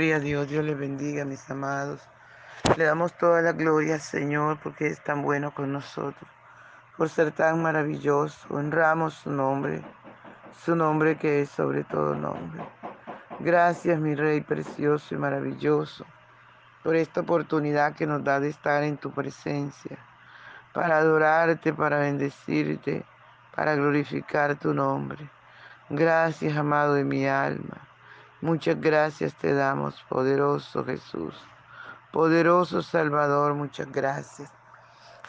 Gloria a Dios, Dios les bendiga, mis amados. Le damos toda la gloria al Señor porque es tan bueno con nosotros, por ser tan maravilloso. Honramos su nombre, su nombre que es sobre todo nombre. Gracias, mi Rey precioso y maravilloso, por esta oportunidad que nos da de estar en tu presencia, para adorarte, para bendecirte, para glorificar tu nombre. Gracias, amado de mi alma. Muchas gracias te damos, poderoso Jesús. Poderoso Salvador, muchas gracias.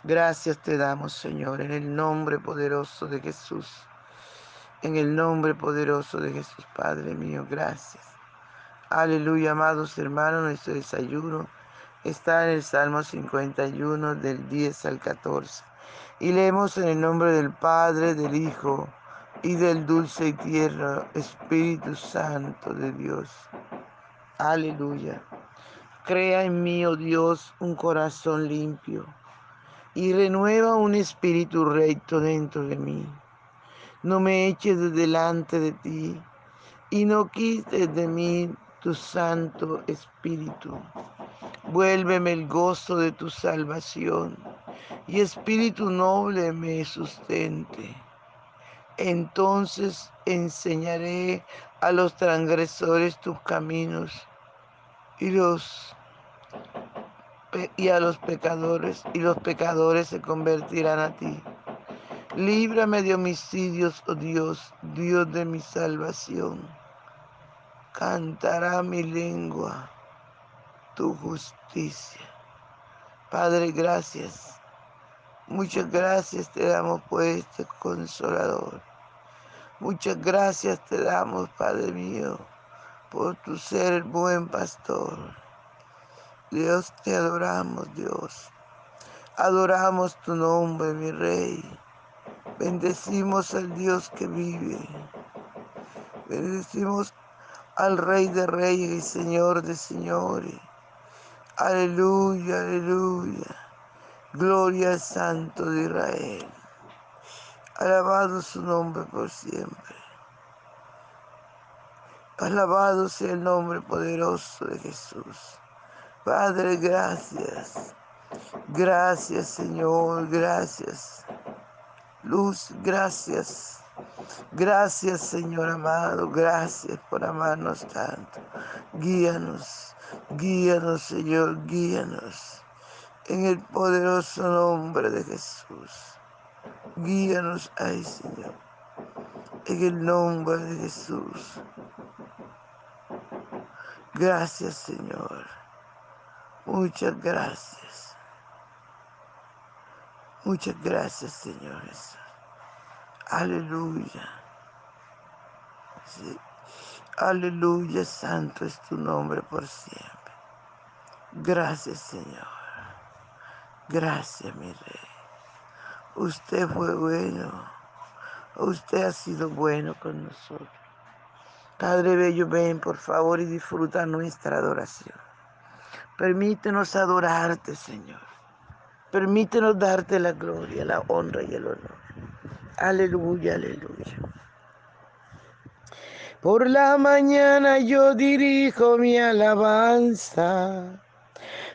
Gracias te damos, Señor, en el nombre poderoso de Jesús. En el nombre poderoso de Jesús, Padre mío, gracias. Aleluya, amados hermanos, nuestro desayuno está en el Salmo 51 del 10 al 14. Y leemos en el nombre del Padre, del Hijo y del dulce y tierno Espíritu Santo de Dios. Aleluya. Crea en mí, oh Dios, un corazón limpio y renueva un espíritu recto dentro de mí. No me eches de delante de ti y no quites de mí tu santo espíritu. Vuélveme el gozo de tu salvación y espíritu noble me sustente entonces enseñaré a los transgresores tus caminos y a los pecadores y los pecadores se convertirán a ti. Líbrame de homicidios, oh Dios, Dios de mi salvación. Cantará mi lengua tu justicia. Padre, gracias. Muchas gracias te damos por este consolador. Muchas gracias te damos, Padre mío, por tu ser buen pastor. Dios, te adoramos, Dios. Adoramos tu nombre, mi Rey. Bendecimos al Dios que vive. Bendecimos al Rey de Reyes y Señor de Señores. Aleluya, aleluya. Gloria al Santo de Israel. Alabado su nombre por siempre. Alabado sea el nombre poderoso de Jesús. Padre, gracias. Gracias, Señor, gracias. Luz, gracias. Gracias, Señor amado, gracias por amarnos tanto. Guíanos, guíanos, Señor, guíanos. En el poderoso nombre de Jesús. Guíanos, ay Señor, en el nombre de Jesús. Gracias, Señor. Muchas gracias. Muchas gracias, Señor. Aleluya. Aleluya, santo es tu nombre por siempre. Gracias, Señor. Gracias, mi Rey. Usted fue bueno. Usted ha sido bueno con nosotros. Padre Bello, ven por favor y disfruta nuestra adoración. Permítenos adorarte, Señor. Permítenos darte la gloria, la honra y el honor. Aleluya, aleluya. Por la mañana yo dirijo mi alabanza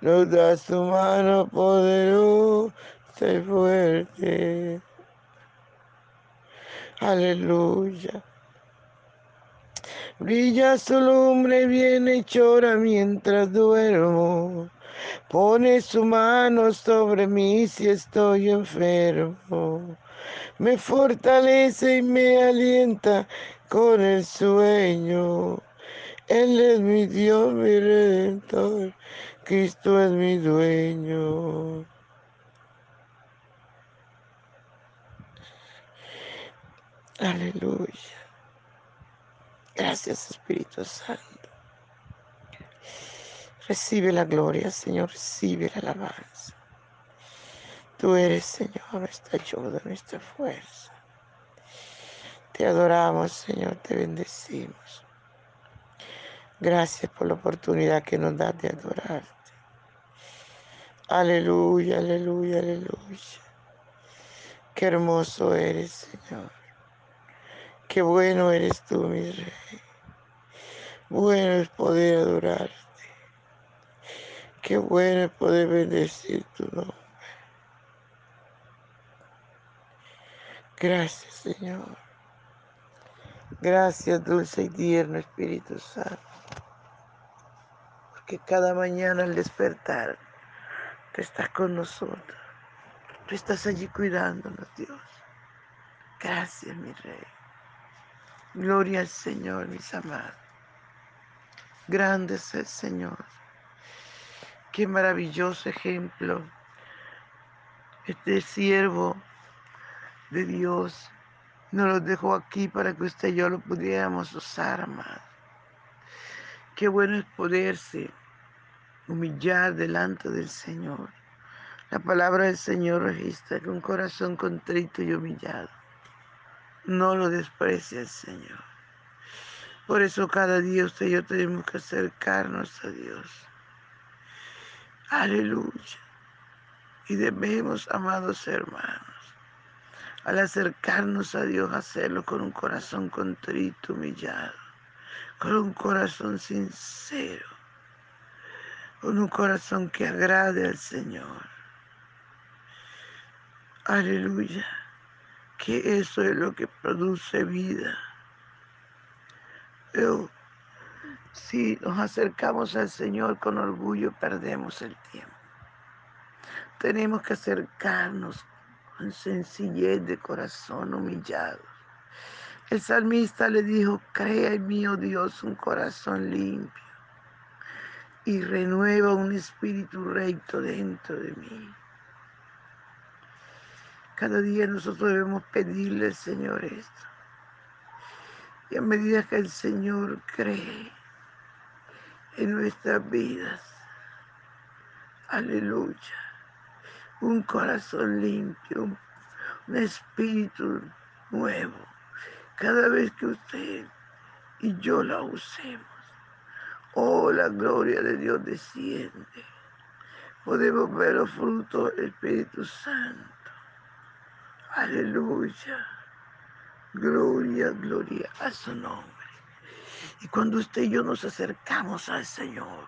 nos da su mano poderosa y fuerte. Aleluya. Brilla su lumbre bien hechora mientras duermo. Pone su mano sobre mí si estoy enfermo. Me fortalece y me alienta con el sueño. Él es mi Dios, mi redentor. Cristo es mi dueño. Aleluya. Gracias Espíritu Santo. Recibe la gloria, Señor, recibe la alabanza. Tú eres, Señor, nuestra ayuda, nuestra fuerza. Te adoramos, Señor, te bendecimos. Gracias por la oportunidad que nos das de adorarte. Aleluya, aleluya, aleluya. Qué hermoso eres, Señor. Qué bueno eres tú, mi Rey. Bueno es poder adorarte. Qué bueno es poder bendecir tu nombre. Gracias, Señor. Gracias, dulce y tierno Espíritu Santo. Porque cada mañana al despertar, tú estás con nosotros. Tú estás allí cuidándonos, Dios. Gracias, mi Rey. Gloria al Señor, mis amados. Grande es el Señor. Qué maravilloso ejemplo. Este siervo de Dios nos lo dejó aquí para que usted y yo lo pudiéramos usar, amado. Qué bueno es poderse humillar delante del Señor. La palabra del Señor registra que un corazón contrito y humillado no lo desprecia el Señor. Por eso cada día usted y yo tenemos que acercarnos a Dios. Aleluya. Y debemos, amados hermanos, al acercarnos a Dios, hacerlo con un corazón contrito, humillado, con un corazón sincero, con un corazón que agrade al Señor. Aleluya. Que eso es lo que produce vida. Pero si nos acercamos al Señor con orgullo, perdemos el tiempo. Tenemos que acercarnos con sencillez de corazón humillado. El salmista le dijo, crea en mí, oh Dios, un corazón limpio y renueva un espíritu recto dentro de mí. Cada día nosotros debemos pedirle al Señor esto. Y a medida que el Señor cree en nuestras vidas, aleluya, un corazón limpio, un, espíritu nuevo, cada vez que usted y yo la usemos. Oh, la gloria de Dios desciende. Podemos ver los frutos del Espíritu Santo. Aleluya. Gloria, gloria a su nombre. Y cuando usted y yo nos acercamos al Señor,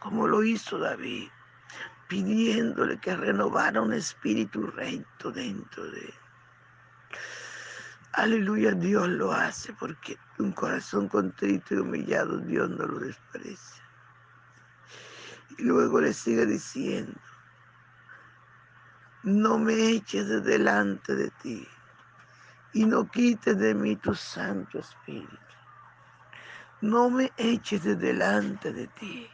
como lo hizo David, pidiéndole que renovara un espíritu recto dentro de él. Aleluya, Dios lo hace porque un corazón contrito y humillado Dios no lo desprecia. Y luego le sigue diciendo, no me eches de delante de ti y no quites de mí tu Santo Espíritu. No me eches de delante de ti.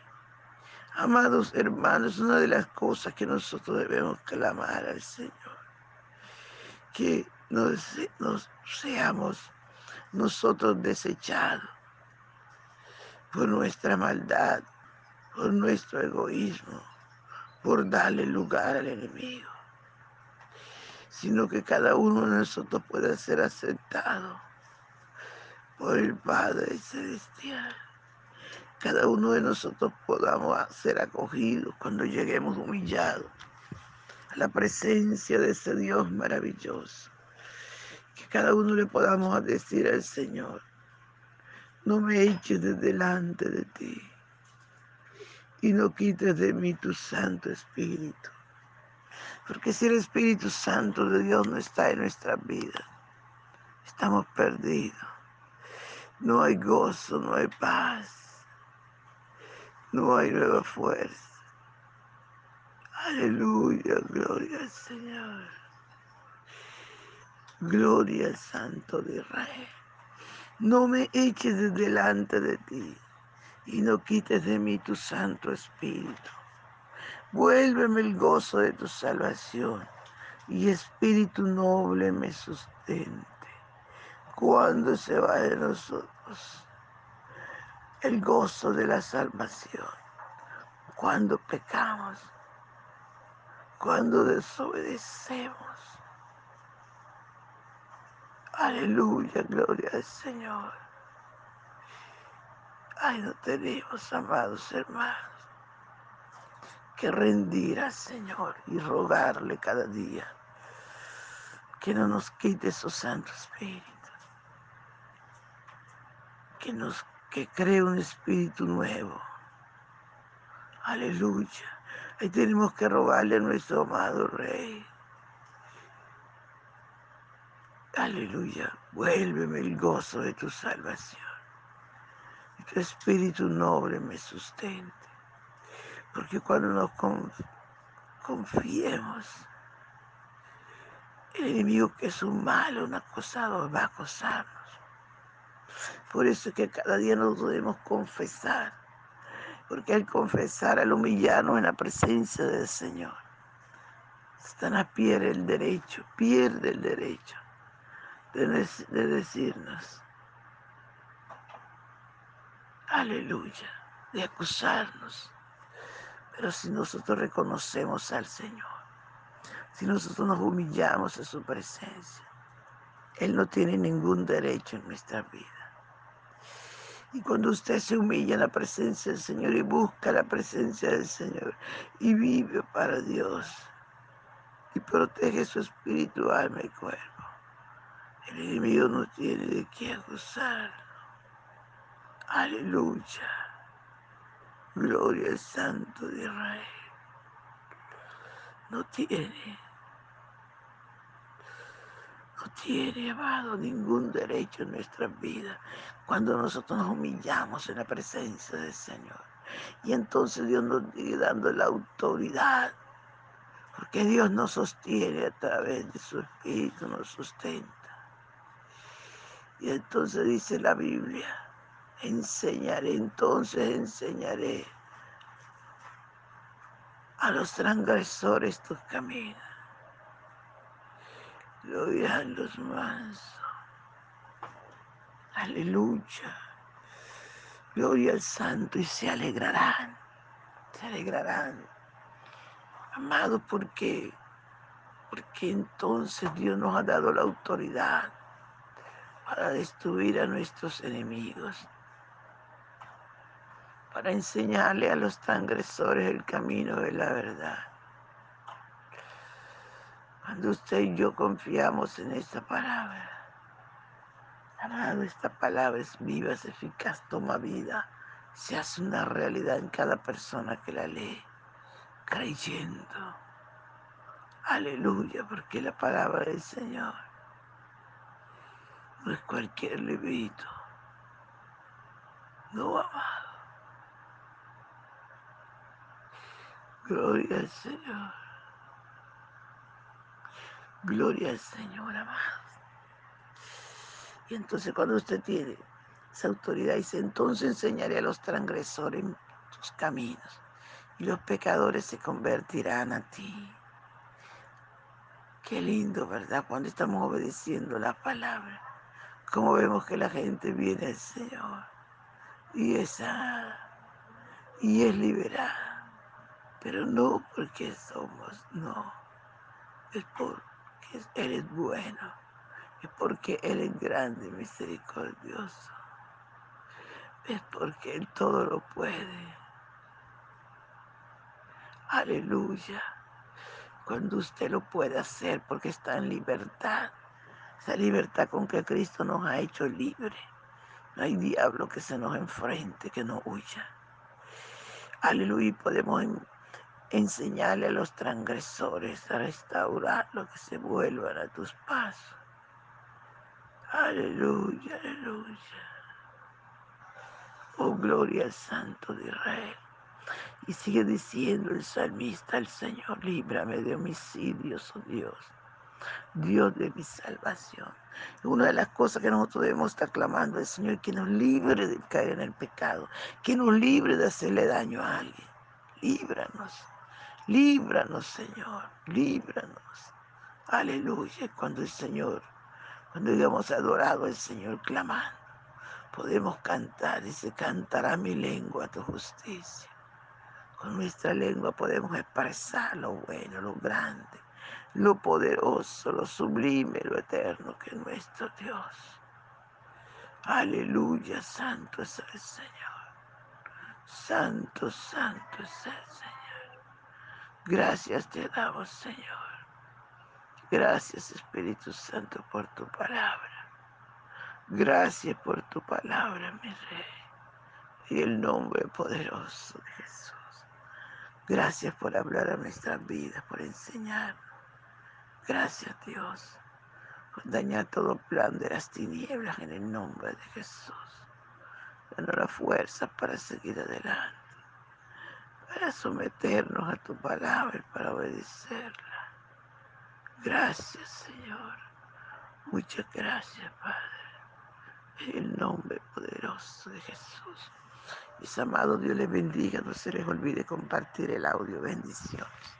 Amados hermanos, una de las cosas que nosotros debemos clamar al Señor, que nos, seamos nosotros desechados por nuestra maldad, por nuestro egoísmo, por darle lugar al enemigo sino que cada uno de nosotros pueda ser aceptado por el Padre Celestial. Cada uno de nosotros podamos ser acogidos cuando lleguemos humillados a la presencia de ese Dios maravilloso. Cada uno le podamos decir al Señor, no me eches de delante de ti y no quites de mí tu Santo Espíritu. Porque si el Espíritu Santo de Dios no está en nuestra vida, estamos perdidos. No hay gozo, no hay paz, no hay nueva fuerza. Aleluya, gloria al Señor. Gloria al Santo de Israel. No me eches de delante de ti y no quites de mí tu Santo Espíritu. Vuélveme el gozo de tu salvación y espíritu noble me sustente. Cuando se va de nosotros el gozo de la salvación, cuando pecamos, cuando desobedecemos. Aleluya, gloria al Señor. Ay, no tenemos, amados hermanos, que rendir al Señor y rogarle cada día que no nos quite su Santo Espíritu, que nos que cree un espíritu nuevo. Aleluya. Ahí tenemos que rogarle a nuestro amado Rey. Aleluya. Vuélveme el gozo de tu salvación. Tu espíritu noble me sustente. Porque cuando nos confiemos, el enemigo que es un malo, un acosado, va a acosarnos. Por eso es que cada día nos debemos confesar. Porque al confesar, al humillarnos en la presencia del Señor, Satanás pierde el derecho, pierde el derecho de, de decirnos, aleluya, de acusarnos. Pero si nosotros reconocemos al Señor, si nosotros nos humillamos en su presencia, Él no tiene ningún derecho en nuestra vida. Y cuando usted se humilla en la presencia del Señor y busca la presencia del Señor y vive para Dios y protege su espíritu, alma y cuerpo, el enemigo no tiene de qué acusarlo. Aleluya. Gloria al Santo de Israel. No tiene no tiene, amado, ningún derecho en nuestra vida cuando nosotros nos humillamos en la presencia del Señor. Y entonces Dios nos sigue dando la autoridad, porque Dios nos sostiene a través de su Espíritu, nos sustenta. Y entonces dice la Biblia, enseñaré, entonces enseñaré a los transgresores tus caminos lo oirán los mansos. Aleluya. Gloria al Santo y se alegrarán. Se alegrarán. Amado, ¿por qué? Porque entonces Dios nos ha dado la autoridad para destruir a nuestros enemigos, para enseñarle a los transgresores el camino de la verdad. Cuando usted y yo confiamos en esta palabra, amado, esta palabra es viva, es eficaz, toma vida, se hace una realidad en cada persona que la lee, creyendo. Aleluya, porque la palabra del Señor no es cualquier librito. No, amado. Gloria al Señor. Gloria al Señor, amado. Y entonces cuando usted tiene esa autoridad, dice, entonces enseñaré a los transgresores tus caminos y los pecadores se convertirán a ti. Qué lindo, ¿verdad? Cuando estamos obedeciendo la palabra. Como vemos que la gente viene al Señor y es y es liberada. Pero no porque somos, no. Es por él es bueno es porque Él es grande y misericordioso. Es porque Él todo lo puede. Aleluya. Cuando usted lo puede hacer porque está en libertad. Esa libertad con que Cristo nos ha hecho libre. No hay diablo que se nos enfrente, que no huya. Aleluya. Podemos enseñarle a los transgresores a restaurar lo que se vuelvan a tus pasos. Aleluya, aleluya. Oh, gloria al Santo de Israel. Y sigue diciendo el salmista, el Señor, líbrame de homicidios, oh Dios. Dios de mi salvación. Una de las cosas que nosotros debemos estar clamando al Señor, que nos libre de caer en el pecado, que nos libre de hacerle daño a alguien. Líbranos. Líbranos, Señor, líbranos. Aleluya. Cuando el Señor, cuando hayamos adorado al Señor clamando, podemos cantar y se cantará mi lengua tu justicia. Con nuestra lengua podemos expresar lo bueno, lo grande, lo poderoso, lo sublime, lo eterno que es nuestro Dios. Aleluya, santo es el Señor. Santo, santo es el Señor. Gracias te damos, Señor. Gracias, Espíritu Santo, por tu palabra. Gracias por tu palabra, mi Rey. En el nombre poderoso de Jesús. Gracias por hablar a nuestras vidas, por enseñarnos. Gracias, Dios, por dañar todo plan de las tinieblas en el nombre de Jesús. Danos la fuerza para seguir adelante, para someternos a tu palabra y para obedecerla. Gracias, Señor. Muchas gracias, Padre. En el nombre poderoso de Jesús. Mis amados, Dios les bendiga. No se les olvide compartir el audio. Bendiciones.